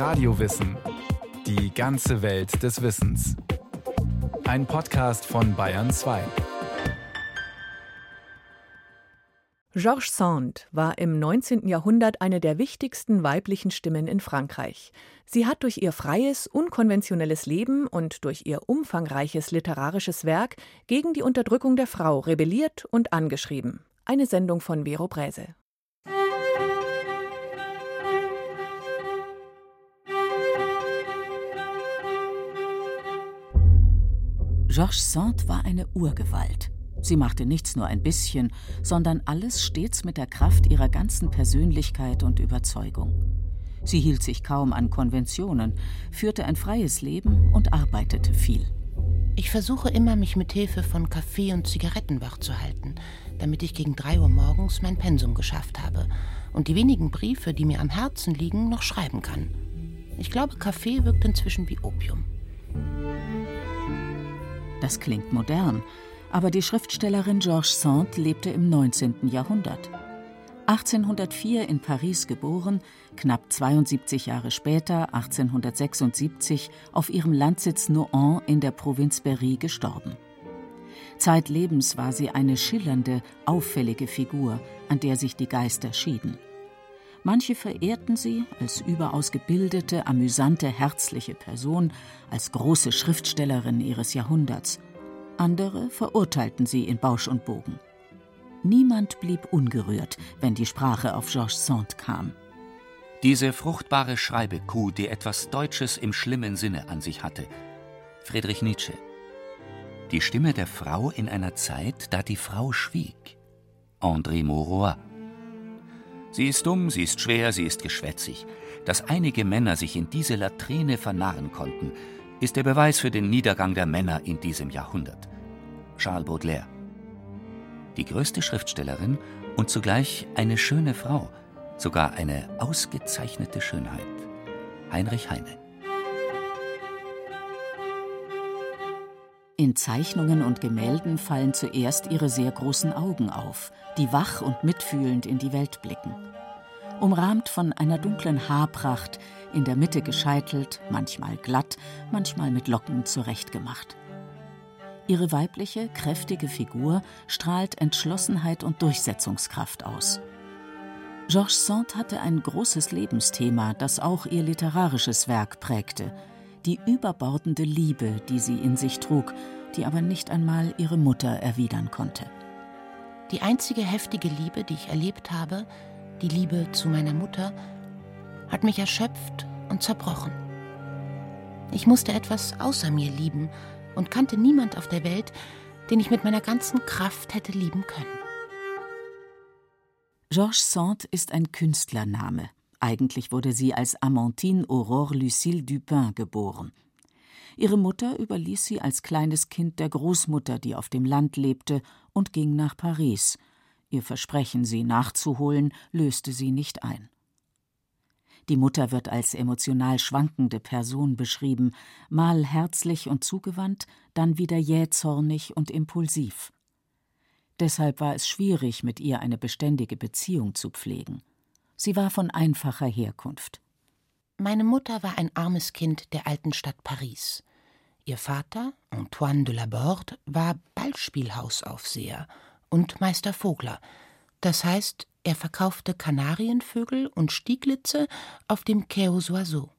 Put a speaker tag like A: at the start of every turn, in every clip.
A: Radiowissen. Die ganze Welt des Wissens. Ein Podcast von Bayern 2.
B: Georges Sand war im 19. Jahrhundert eine der wichtigsten weiblichen Stimmen in Frankreich. Sie hat durch ihr freies, unkonventionelles Leben und durch ihr umfangreiches literarisches Werk gegen die Unterdrückung der Frau rebelliert und angeschrieben. Eine Sendung von Vero Bräse.
C: Georges Sand war eine Urgewalt. Sie machte nichts nur ein bisschen, sondern alles stets mit der Kraft ihrer ganzen Persönlichkeit und Überzeugung. Sie hielt sich kaum an Konventionen, führte ein freies Leben und arbeitete viel.
D: Ich versuche immer, mich mit Hilfe von Kaffee und Zigaretten wach zu halten, damit ich gegen drei Uhr morgens mein Pensum geschafft habe und die wenigen Briefe, die mir am Herzen liegen, noch schreiben kann. Ich glaube, Kaffee wirkt inzwischen wie Opium.
C: Das klingt modern, aber die Schriftstellerin Georges Sand lebte im 19. Jahrhundert. 1804 in Paris geboren, knapp 72 Jahre später, 1876, auf ihrem Landsitz Nohant in der Provinz Berry gestorben. Zeitlebens war sie eine schillernde, auffällige Figur, an der sich die Geister schieden. Manche verehrten sie als überaus gebildete, amüsante, herzliche Person, als große Schriftstellerin ihres Jahrhunderts. Andere verurteilten sie in Bausch und Bogen. Niemand blieb ungerührt, wenn die Sprache auf Georges Sand kam.
E: Diese fruchtbare Schreibekuh, die etwas Deutsches im schlimmen Sinne an sich hatte. Friedrich Nietzsche. Die Stimme der Frau in einer Zeit, da die Frau schwieg. André Mauroy. Sie ist dumm, sie ist schwer, sie ist geschwätzig. Dass einige Männer sich in diese Latrine vernarren konnten, ist der Beweis für den Niedergang der Männer in diesem Jahrhundert. Charles Baudelaire. Die größte Schriftstellerin und zugleich eine schöne Frau, sogar eine ausgezeichnete Schönheit. Heinrich Heine.
C: In Zeichnungen und Gemälden fallen zuerst ihre sehr großen Augen auf, die wach und mitfühlend in die Welt blicken. Umrahmt von einer dunklen Haarpracht, in der Mitte gescheitelt, manchmal glatt, manchmal mit Locken zurechtgemacht. Ihre weibliche, kräftige Figur strahlt Entschlossenheit und Durchsetzungskraft aus. Georges Sand hatte ein großes Lebensthema, das auch ihr literarisches Werk prägte – die überbordende Liebe, die sie in sich trug, die aber nicht einmal ihre Mutter erwidern konnte.
D: Die einzige heftige Liebe, die ich erlebt habe, die Liebe zu meiner Mutter, hat mich erschöpft und zerbrochen. Ich musste etwas außer mir lieben und kannte niemand auf der Welt, den ich mit meiner ganzen Kraft hätte lieben können.
C: Georges Sand ist ein Künstlername. Eigentlich wurde sie als Amantine Aurore Lucille Dupin geboren. Ihre Mutter überließ sie als kleines Kind der Großmutter, die auf dem Land lebte, und ging nach Paris. Ihr Versprechen, sie nachzuholen, löste sie nicht ein. Die Mutter wird als emotional schwankende Person beschrieben, mal herzlich und zugewandt, dann wieder jähzornig und impulsiv. Deshalb war es schwierig, mit ihr eine beständige Beziehung zu pflegen. Sie war von einfacher Herkunft.
D: Meine Mutter war ein armes Kind der alten Stadt Paris. Ihr Vater, Antoine de Laborde, war Ballspielhausaufseher und Meister Vogler. Das heißt, er verkaufte Kanarienvögel und Stieglitze auf dem Quai aux Oiseaux.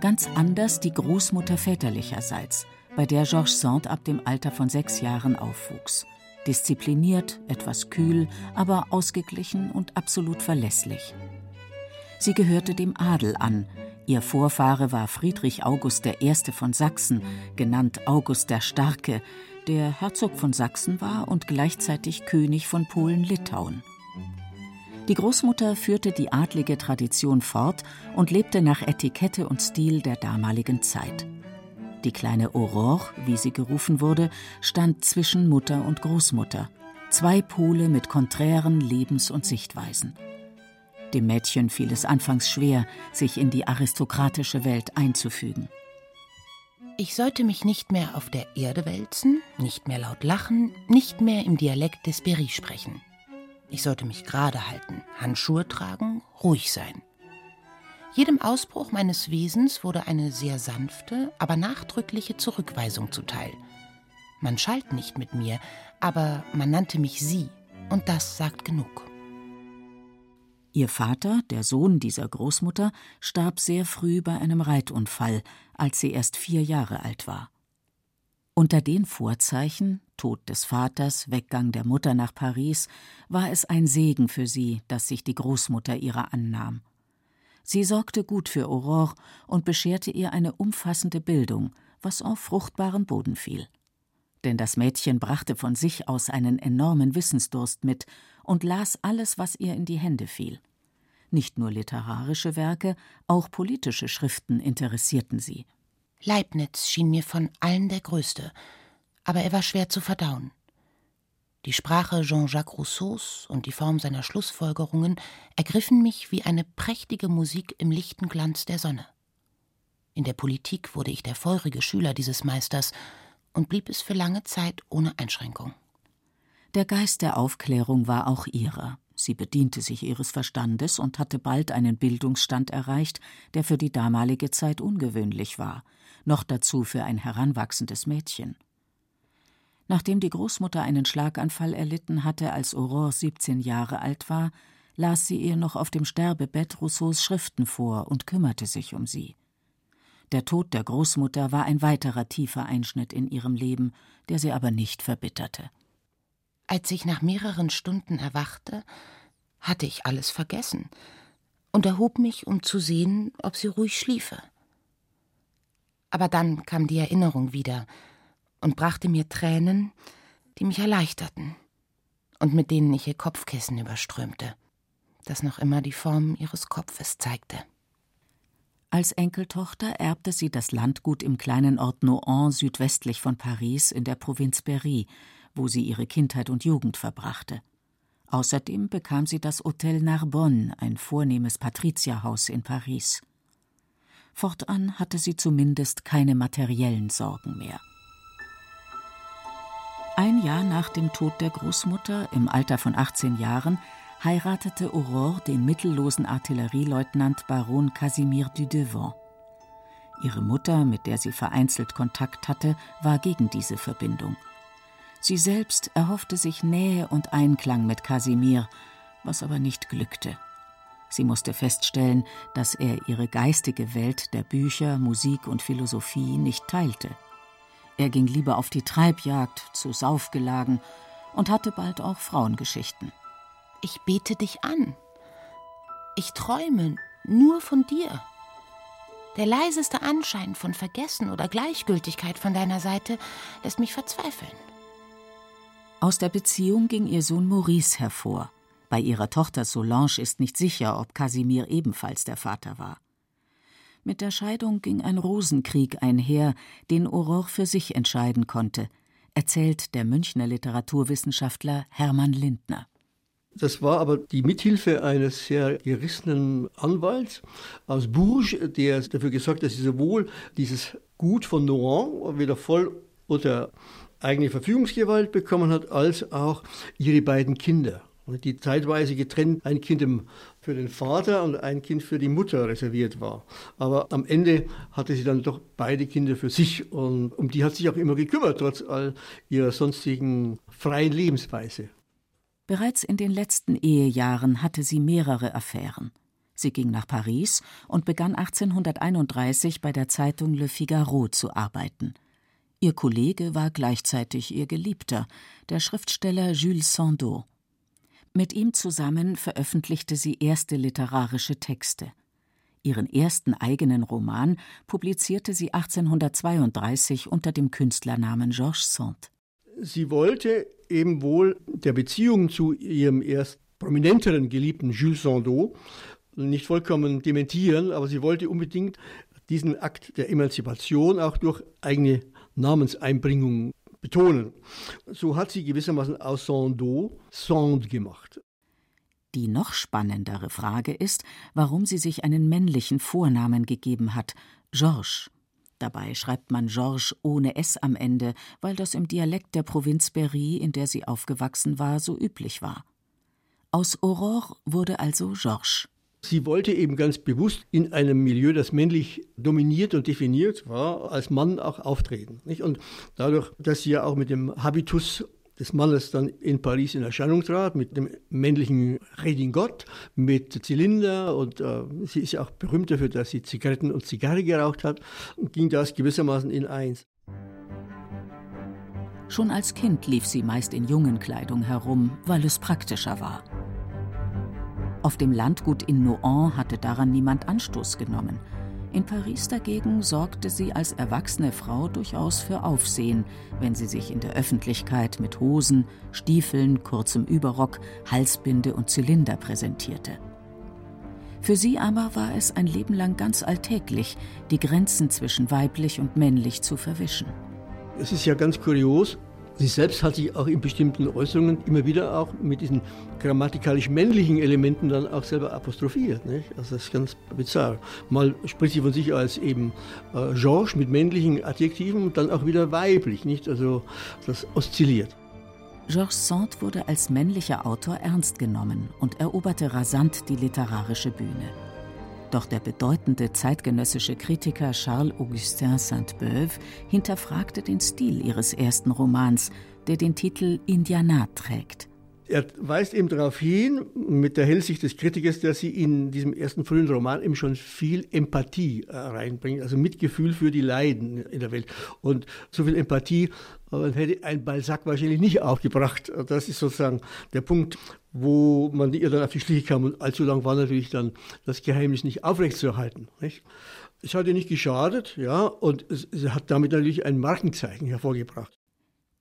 C: Ganz anders die Großmutter väterlicherseits, bei der Georges Sand ab dem Alter von sechs Jahren aufwuchs diszipliniert, etwas kühl, aber ausgeglichen und absolut verlässlich. Sie gehörte dem Adel an. Ihr Vorfahre war Friedrich August I. von Sachsen, genannt August der Starke, der Herzog von Sachsen war und gleichzeitig König von Polen-Litauen. Die Großmutter führte die adlige Tradition fort und lebte nach Etikette und Stil der damaligen Zeit. Die kleine Aurore, wie sie gerufen wurde, stand zwischen Mutter und Großmutter, zwei Pole mit konträren Lebens- und Sichtweisen. Dem Mädchen fiel es anfangs schwer, sich in die aristokratische Welt einzufügen.
D: Ich sollte mich nicht mehr auf der Erde wälzen, nicht mehr laut lachen, nicht mehr im Dialekt des Berry sprechen. Ich sollte mich gerade halten, Handschuhe tragen, ruhig sein. Jedem Ausbruch meines Wesens wurde eine sehr sanfte, aber nachdrückliche Zurückweisung zuteil. Man schalt nicht mit mir, aber man nannte mich sie, und das sagt genug.
C: Ihr Vater, der Sohn dieser Großmutter, starb sehr früh bei einem Reitunfall, als sie erst vier Jahre alt war. Unter den Vorzeichen Tod des Vaters, Weggang der Mutter nach Paris, war es ein Segen für sie, dass sich die Großmutter ihrer annahm. Sie sorgte gut für Aurore und bescherte ihr eine umfassende Bildung, was auf fruchtbaren Boden fiel. Denn das Mädchen brachte von sich aus einen enormen Wissensdurst mit und las alles, was ihr in die Hände fiel. Nicht nur literarische Werke, auch politische Schriften interessierten sie.
D: Leibniz schien mir von allen der größte, aber er war schwer zu verdauen. Die Sprache Jean-Jacques Rousseaus und die Form seiner Schlussfolgerungen ergriffen mich wie eine prächtige Musik im lichten Glanz der Sonne. In der Politik wurde ich der feurige Schüler dieses Meisters und blieb es für lange Zeit ohne Einschränkung.
C: Der Geist der Aufklärung war auch ihrer. Sie bediente sich ihres Verstandes und hatte bald einen Bildungsstand erreicht, der für die damalige Zeit ungewöhnlich war, noch dazu für ein heranwachsendes Mädchen. Nachdem die Großmutter einen Schlaganfall erlitten hatte, als Aurore 17 Jahre alt war, las sie ihr noch auf dem Sterbebett Rousseaus Schriften vor und kümmerte sich um sie. Der Tod der Großmutter war ein weiterer tiefer Einschnitt in ihrem Leben, der sie aber nicht verbitterte.
D: Als ich nach mehreren Stunden erwachte, hatte ich alles vergessen und erhob mich, um zu sehen, ob sie ruhig schliefe. Aber dann kam die Erinnerung wieder und brachte mir Tränen, die mich erleichterten und mit denen ich ihr Kopfkissen überströmte, das noch immer die Form ihres Kopfes zeigte.
C: Als Enkeltochter erbte sie das Landgut im kleinen Ort Nohant südwestlich von Paris in der Provinz Berry, wo sie ihre Kindheit und Jugend verbrachte. Außerdem bekam sie das Hotel Narbonne, ein vornehmes Patrizierhaus in Paris. Fortan hatte sie zumindest keine materiellen Sorgen mehr. Ein Jahr nach dem Tod der Großmutter, im Alter von 18 Jahren, heiratete Aurore den mittellosen Artillerieleutnant Baron Casimir Dudevant. Ihre Mutter, mit der sie vereinzelt Kontakt hatte, war gegen diese Verbindung. Sie selbst erhoffte sich Nähe und Einklang mit Casimir, was aber nicht glückte. Sie musste feststellen, dass er ihre geistige Welt der Bücher, Musik und Philosophie nicht teilte. Er ging lieber auf die Treibjagd, zu Saufgelagen und hatte bald auch Frauengeschichten.
D: Ich bete dich an. Ich träume nur von dir. Der leiseste Anschein von Vergessen oder Gleichgültigkeit von deiner Seite lässt mich verzweifeln.
C: Aus der Beziehung ging ihr Sohn Maurice hervor. Bei ihrer Tochter Solange ist nicht sicher, ob Casimir ebenfalls der Vater war. Mit der Scheidung ging ein Rosenkrieg einher, den Aurore für sich entscheiden konnte, erzählt der Münchner Literaturwissenschaftler Hermann Lindner.
F: Das war aber die Mithilfe eines sehr gerissenen Anwalts aus Bourges, der dafür gesorgt hat, dass sie sowohl dieses Gut von Nohant wieder voll unter eigene Verfügungsgewalt bekommen hat, als auch ihre beiden Kinder. Und die zeitweise getrennt ein Kind für den Vater und ein Kind für die Mutter reserviert war. Aber am Ende hatte sie dann doch beide Kinder für sich und um die hat sich auch immer gekümmert, trotz all ihrer sonstigen freien Lebensweise.
C: Bereits in den letzten Ehejahren hatte sie mehrere Affären. Sie ging nach Paris und begann 1831 bei der Zeitung Le Figaro zu arbeiten. Ihr Kollege war gleichzeitig ihr Geliebter, der Schriftsteller Jules Sandeau. Mit ihm zusammen veröffentlichte sie erste literarische Texte. Ihren ersten eigenen Roman publizierte sie 1832 unter dem Künstlernamen Georges Sand.
F: Sie wollte eben wohl der Beziehung zu ihrem erst prominenteren Geliebten Jules Sandeau nicht vollkommen dementieren, aber sie wollte unbedingt diesen Akt der Emanzipation auch durch eigene Namenseinbringung betonen. So hat sie gewissermaßen aus Sandeau Sand gemacht.
C: Die noch spannendere Frage ist, warum sie sich einen männlichen Vornamen gegeben hat, Georges. Dabei schreibt man Georges ohne S am Ende, weil das im Dialekt der Provinz Berry, in der sie aufgewachsen war, so üblich war. Aus Aurore wurde also Georges.
F: Sie wollte eben ganz bewusst in einem Milieu, das männlich dominiert und definiert war, als Mann auch auftreten. Nicht? Und dadurch, dass sie ja auch mit dem Habitus des Mannes dann in Paris in Erscheinung trat, mit dem männlichen Redingot, mit Zylinder und äh, sie ist ja auch berühmt dafür, dass sie Zigaretten und Zigarre geraucht hat, ging das gewissermaßen in eins.
C: Schon als Kind lief sie meist in Jungenkleidung herum, weil es praktischer war. Auf dem Landgut in Nohant hatte daran niemand Anstoß genommen. In Paris dagegen sorgte sie als erwachsene Frau durchaus für Aufsehen, wenn sie sich in der Öffentlichkeit mit Hosen, Stiefeln, kurzem Überrock, Halsbinde und Zylinder präsentierte. Für sie aber war es ein Leben lang ganz alltäglich, die Grenzen zwischen weiblich und männlich zu verwischen.
F: Es ist ja ganz kurios, Sie selbst hat sich auch in bestimmten Äußerungen immer wieder auch mit diesen grammatikalisch männlichen Elementen dann auch selber apostrophiert. Nicht? Also das ist ganz bizarr. Mal spricht sie von sich als eben äh, Georges mit männlichen Adjektiven und dann auch wieder weiblich. Nicht? Also das oszilliert.
C: Georges Sand wurde als männlicher Autor ernst genommen und eroberte rasant die literarische Bühne. Doch der bedeutende zeitgenössische Kritiker Charles-Augustin Sainte-Beuve hinterfragte den Stil ihres ersten Romans, der den Titel Indiana trägt.
F: Er weist eben darauf hin, mit der Hellsicht des Kritikers, dass sie in diesem ersten frühen Roman eben schon viel Empathie äh, reinbringt, also Mitgefühl für die Leiden in der Welt. Und so viel Empathie äh, hätte ein Balzac wahrscheinlich nicht aufgebracht. Das ist sozusagen der Punkt, wo man ihr dann auf die Schliche kam. Und allzu lang war natürlich dann das Geheimnis nicht aufrechtzuerhalten. Nicht? Es hat ihr nicht geschadet, ja, und es hat damit natürlich ein Markenzeichen hervorgebracht.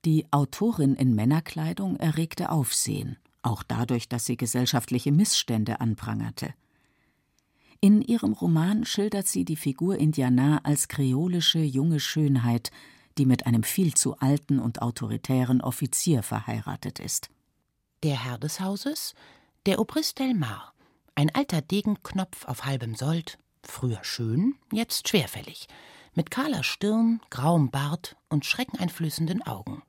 C: Die Autorin in Männerkleidung erregte Aufsehen, auch dadurch, dass sie gesellschaftliche Missstände anprangerte. In ihrem Roman schildert sie die Figur Indiana als kreolische junge Schönheit, die mit einem viel zu alten und autoritären Offizier verheiratet ist.
D: Der Herr des Hauses, der Obrist Delmar, ein alter Degenknopf auf halbem Sold, früher schön, jetzt schwerfällig, mit kahler Stirn, grauem Bart und schreckeneinflößenden Augen.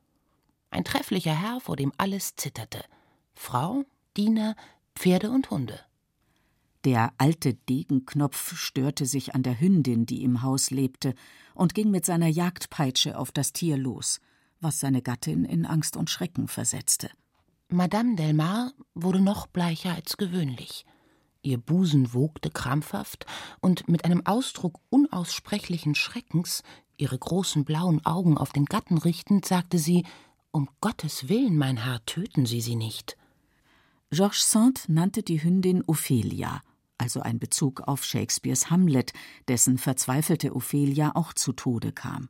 D: Ein trefflicher Herr, vor dem alles zitterte. Frau, Diener, Pferde und Hunde.
C: Der alte Degenknopf störte sich an der Hündin, die im Haus lebte, und ging mit seiner Jagdpeitsche auf das Tier los, was seine Gattin in Angst und Schrecken versetzte.
D: Madame Delmar wurde noch bleicher als gewöhnlich. Ihr Busen wogte krampfhaft, und mit einem Ausdruck unaussprechlichen Schreckens, ihre großen blauen Augen auf den Gatten richtend, sagte sie Um Gottes Willen, mein Herr, töten Sie sie nicht.
C: Georges Sand nannte die Hündin Ophelia, also ein Bezug auf Shakespeares Hamlet, dessen verzweifelte Ophelia auch zu Tode kam.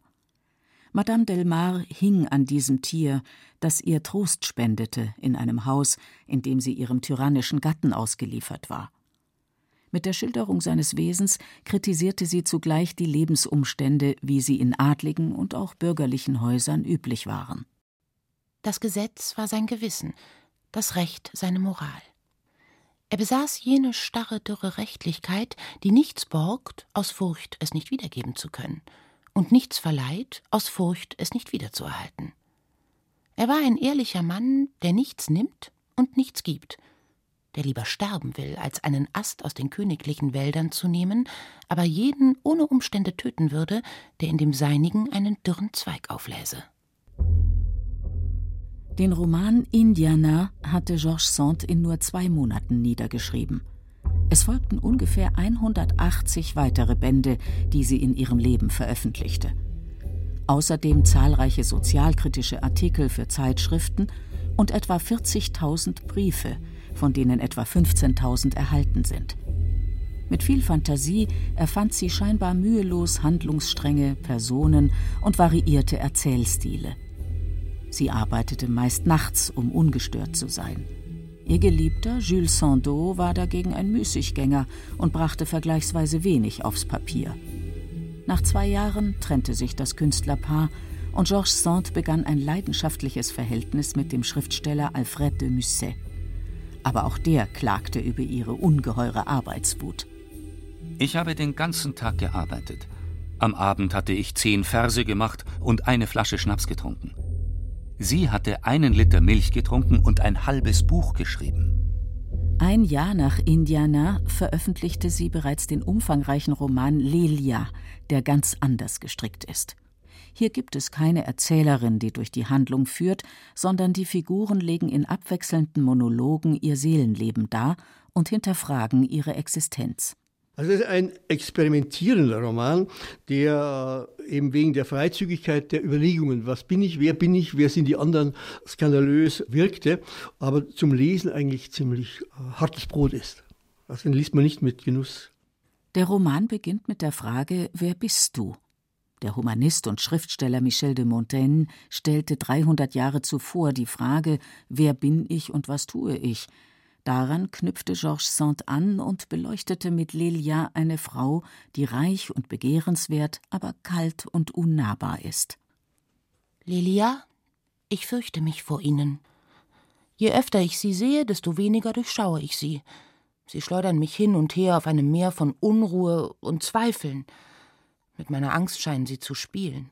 C: Madame Delmar hing an diesem Tier, das ihr Trost spendete in einem Haus, in dem sie ihrem tyrannischen Gatten ausgeliefert war. Mit der Schilderung seines Wesens kritisierte sie zugleich die Lebensumstände, wie sie in adligen und auch bürgerlichen Häusern üblich waren.
D: Das Gesetz war sein Gewissen, das Recht seine Moral. Er besaß jene starre, dürre Rechtlichkeit, die nichts borgt, aus Furcht, es nicht wiedergeben zu können, und nichts verleiht, aus Furcht, es nicht wiederzuerhalten. Er war ein ehrlicher Mann, der nichts nimmt und nichts gibt, der lieber sterben will, als einen Ast aus den königlichen Wäldern zu nehmen, aber jeden ohne Umstände töten würde, der in dem seinigen einen dürren Zweig aufläse.
C: Den Roman Indiana hatte Georges Sand in nur zwei Monaten niedergeschrieben. Es folgten ungefähr 180 weitere Bände, die sie in ihrem Leben veröffentlichte. Außerdem zahlreiche sozialkritische Artikel für Zeitschriften und etwa 40.000 Briefe, von denen etwa 15.000 erhalten sind. Mit viel Fantasie erfand sie scheinbar mühelos Handlungsstränge, Personen und variierte Erzählstile. Sie arbeitete meist nachts, um ungestört zu sein. Ihr Geliebter Jules Sandeau war dagegen ein Müßiggänger und brachte vergleichsweise wenig aufs Papier. Nach zwei Jahren trennte sich das Künstlerpaar und Georges Sand begann ein leidenschaftliches Verhältnis mit dem Schriftsteller Alfred de Musset. Aber auch der klagte über ihre ungeheure Arbeitswut.
E: Ich habe den ganzen Tag gearbeitet. Am Abend hatte ich zehn Verse gemacht und eine Flasche Schnaps getrunken. Sie hatte einen Liter Milch getrunken und ein halbes Buch geschrieben.
C: Ein Jahr nach Indiana veröffentlichte sie bereits den umfangreichen Roman Lelia, der ganz anders gestrickt ist. Hier gibt es keine Erzählerin, die durch die Handlung führt, sondern die Figuren legen in abwechselnden Monologen ihr Seelenleben dar und hinterfragen ihre Existenz.
F: Also es ist ein experimentierender Roman, der äh, eben wegen der Freizügigkeit der Überlegungen, was bin ich, wer bin ich, wer sind die anderen, skandalös wirkte, aber zum Lesen eigentlich ziemlich äh, hartes Brot ist. Also den liest man nicht mit Genuss.
C: Der Roman beginnt mit der Frage, wer bist du? Der Humanist und Schriftsteller Michel de Montaigne stellte 300 Jahre zuvor die Frage, wer bin ich und was tue ich? Daran knüpfte Georges Sand an und beleuchtete mit Lelia eine Frau, die reich und begehrenswert, aber kalt und unnahbar ist.
D: Lelia, ich fürchte mich vor Ihnen. Je öfter ich Sie sehe, desto weniger durchschaue ich Sie. Sie schleudern mich hin und her auf einem Meer von Unruhe und Zweifeln. Mit meiner Angst scheinen Sie zu spielen.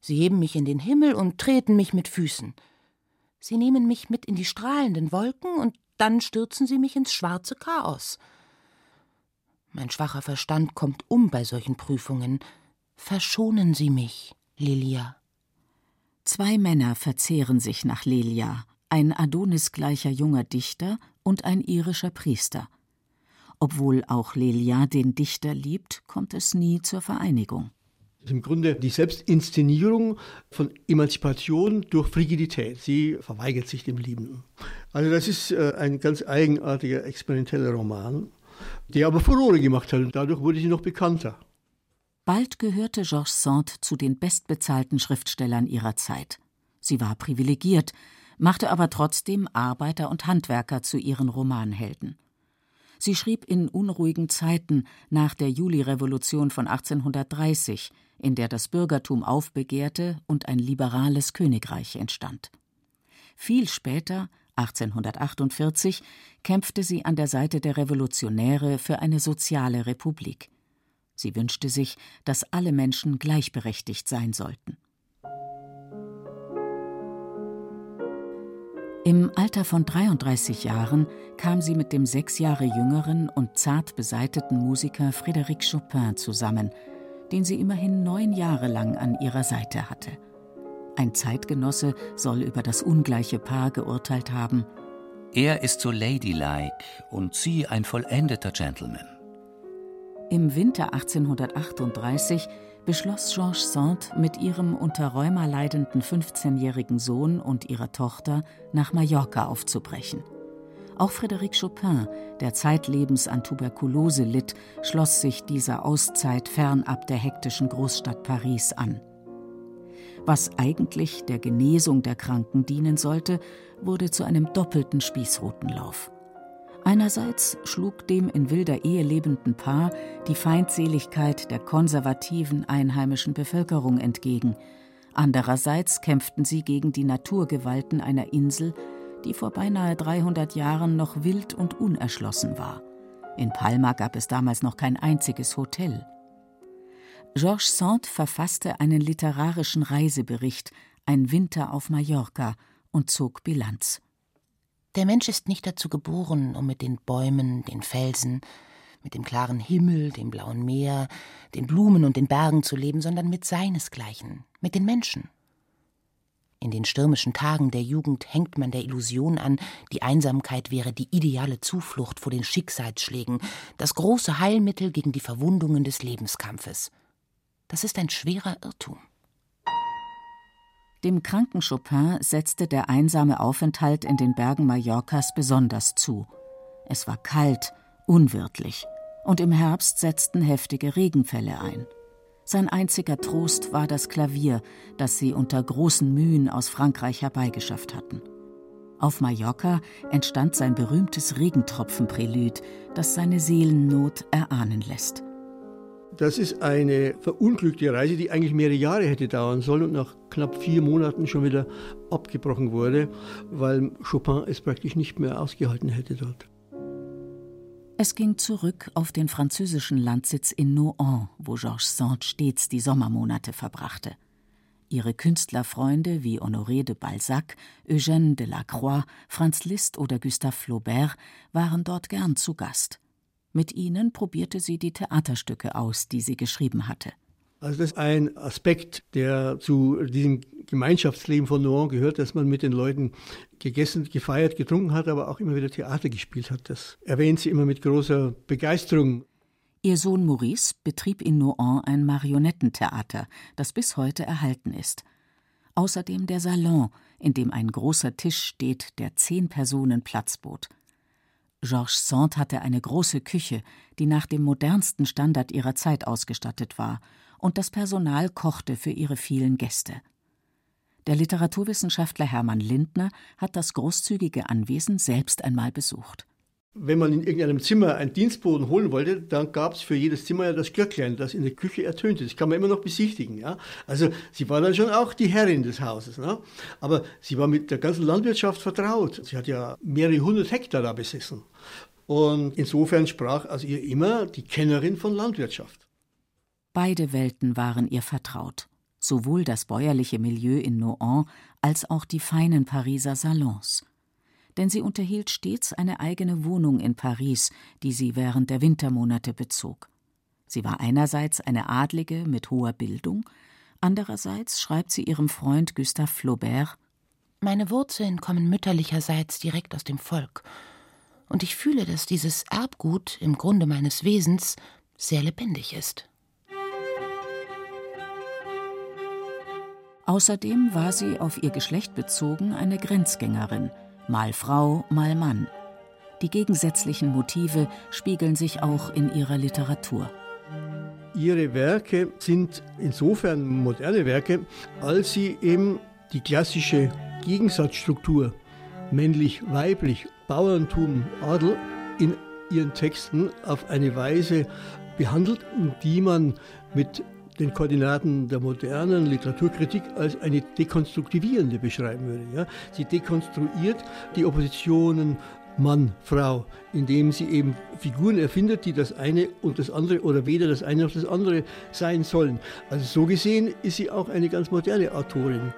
D: Sie heben mich in den Himmel und treten mich mit Füßen. Sie nehmen mich mit in die strahlenden Wolken und dann stürzen sie mich ins schwarze Chaos. Mein schwacher Verstand kommt um bei solchen Prüfungen. Verschonen Sie mich, Lilia.
C: Zwei Männer verzehren sich nach Lelia, ein Adonisgleicher junger Dichter und ein irischer Priester. Obwohl auch Lelia den Dichter liebt, kommt es nie zur Vereinigung.
F: Im Grunde die Selbstinszenierung von Emanzipation durch Frigidität. Sie verweigert sich dem Liebenden. Also das ist äh, ein ganz eigenartiger, experimenteller Roman, der aber Furore gemacht hat und dadurch wurde sie noch bekannter.
C: Bald gehörte Georges Sand zu den bestbezahlten Schriftstellern ihrer Zeit. Sie war privilegiert, machte aber trotzdem Arbeiter und Handwerker zu ihren Romanhelden. Sie schrieb in unruhigen Zeiten nach der Julirevolution von 1830, in der das Bürgertum aufbegehrte und ein liberales Königreich entstand. Viel später, 1848, kämpfte sie an der Seite der Revolutionäre für eine soziale Republik. Sie wünschte sich, dass alle Menschen gleichberechtigt sein sollten. Im Alter von 33 Jahren kam sie mit dem sechs Jahre jüngeren und zart beseiteten Musiker Frédéric Chopin zusammen, den sie immerhin neun Jahre lang an ihrer Seite hatte. Ein Zeitgenosse soll über das ungleiche Paar geurteilt haben.
E: Er ist so ladylike und sie ein vollendeter Gentleman.
C: Im Winter 1838 beschloss Georges Sand mit ihrem unter Rheuma leidenden 15-jährigen Sohn und ihrer Tochter nach Mallorca aufzubrechen. Auch Frédéric Chopin, der zeitlebens an Tuberkulose litt, schloss sich dieser Auszeit fernab der hektischen Großstadt Paris an. Was eigentlich der Genesung der Kranken dienen sollte, wurde zu einem doppelten Spießrutenlauf. Einerseits schlug dem in wilder Ehe lebenden Paar die Feindseligkeit der konservativen einheimischen Bevölkerung entgegen, andererseits kämpften sie gegen die Naturgewalten einer Insel, die vor beinahe 300 Jahren noch wild und unerschlossen war. In Palma gab es damals noch kein einziges Hotel. Georges Sand verfasste einen literarischen Reisebericht, Ein Winter auf Mallorca, und zog Bilanz.
D: Der Mensch ist nicht dazu geboren, um mit den Bäumen, den Felsen, mit dem klaren Himmel, dem blauen Meer, den Blumen und den Bergen zu leben, sondern mit seinesgleichen, mit den Menschen. In den stürmischen Tagen der Jugend hängt man der Illusion an, die Einsamkeit wäre die ideale Zuflucht vor den Schicksalsschlägen, das große Heilmittel gegen die Verwundungen des Lebenskampfes. Das ist ein schwerer Irrtum.
C: Dem kranken Chopin setzte der einsame Aufenthalt in den Bergen Mallorcas besonders zu. Es war kalt, unwirtlich, und im Herbst setzten heftige Regenfälle ein. Sein einziger Trost war das Klavier, das sie unter großen Mühen aus Frankreich herbeigeschafft hatten. Auf Mallorca entstand sein berühmtes Regentropfenprälud, das seine Seelennot erahnen lässt.
F: Das ist eine verunglückte Reise, die eigentlich mehrere Jahre hätte dauern sollen und nach knapp vier Monaten schon wieder abgebrochen wurde, weil Chopin es praktisch nicht mehr ausgehalten hätte dort.
C: Es ging zurück auf den französischen Landsitz in Nohant, wo Georges Sand stets die Sommermonate verbrachte. Ihre Künstlerfreunde wie Honoré de Balzac, Eugène de Lacroix, Franz Liszt oder Gustave Flaubert waren dort gern zu Gast. Mit ihnen probierte sie die Theaterstücke aus, die sie geschrieben hatte.
F: Also das ist ein Aspekt, der zu diesem Gemeinschaftsleben von Nohant gehört, dass man mit den Leuten gegessen, gefeiert, getrunken hat, aber auch immer wieder Theater gespielt hat. Das erwähnt sie immer mit großer Begeisterung.
C: Ihr Sohn Maurice betrieb in Nohant ein Marionettentheater, das bis heute erhalten ist. Außerdem der Salon, in dem ein großer Tisch steht, der zehn Personen Platz bot. Georges Sand hatte eine große Küche, die nach dem modernsten Standard ihrer Zeit ausgestattet war, und das Personal kochte für ihre vielen Gäste. Der Literaturwissenschaftler Hermann Lindner hat das großzügige Anwesen selbst einmal besucht.
F: Wenn man in irgendeinem Zimmer einen Dienstboden holen wollte, dann gab es für jedes Zimmer ja das Glöcklein, das in der Küche ertönte. Das kann man immer noch besichtigen. Ja? Also sie war dann schon auch die Herrin des Hauses. Ne? Aber sie war mit der ganzen Landwirtschaft vertraut. Sie hat ja mehrere hundert Hektar da besessen. Und insofern sprach aus ihr immer die Kennerin von Landwirtschaft.
C: Beide Welten waren ihr vertraut, sowohl das bäuerliche Milieu in Nohant als auch die feinen Pariser Salons. Denn sie unterhielt stets eine eigene Wohnung in Paris, die sie während der Wintermonate bezog. Sie war einerseits eine Adlige mit hoher Bildung, andererseits schreibt sie ihrem Freund Gustave Flaubert
D: Meine Wurzeln kommen mütterlicherseits direkt aus dem Volk, und ich fühle, dass dieses Erbgut im Grunde meines Wesens sehr lebendig ist.
C: Außerdem war sie auf ihr Geschlecht bezogen eine Grenzgängerin, mal Frau, mal Mann. Die gegensätzlichen Motive spiegeln sich auch in ihrer Literatur.
F: Ihre Werke sind insofern moderne Werke, als sie eben die klassische Gegensatzstruktur männlich-weiblich, Bauerntum, Adel in ihren Texten auf eine Weise behandelt, die man mit den Koordinaten der modernen Literaturkritik als eine dekonstruktivierende beschreiben würde. Ja? Sie dekonstruiert die Oppositionen Mann, Frau, indem sie eben Figuren erfindet, die das eine und das andere oder weder das eine noch das andere sein sollen. Also so gesehen ist sie auch eine ganz moderne Autorin.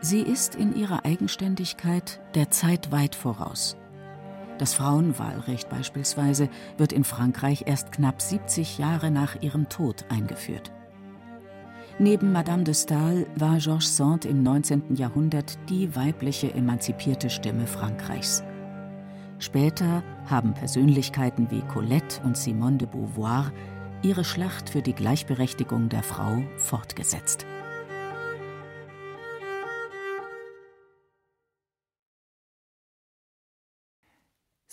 C: Sie ist in ihrer Eigenständigkeit der Zeit weit voraus. Das Frauenwahlrecht beispielsweise wird in Frankreich erst knapp 70 Jahre nach ihrem Tod eingeführt. Neben Madame de Staël war Georges Sand im 19. Jahrhundert die weibliche emanzipierte Stimme Frankreichs. Später haben Persönlichkeiten wie Colette und Simone de Beauvoir ihre Schlacht für die Gleichberechtigung der Frau fortgesetzt.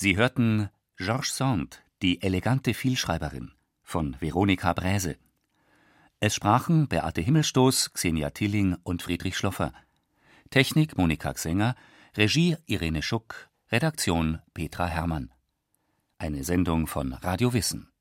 E: Sie hörten Georges Sand, die elegante Vielschreiberin von Veronika Bräse. Es sprachen Beate Himmelstoß, Xenia Tilling und Friedrich Schloffer. Technik Monika Xenger, Regie Irene Schuck, Redaktion Petra Herrmann. Eine Sendung von Radio Wissen.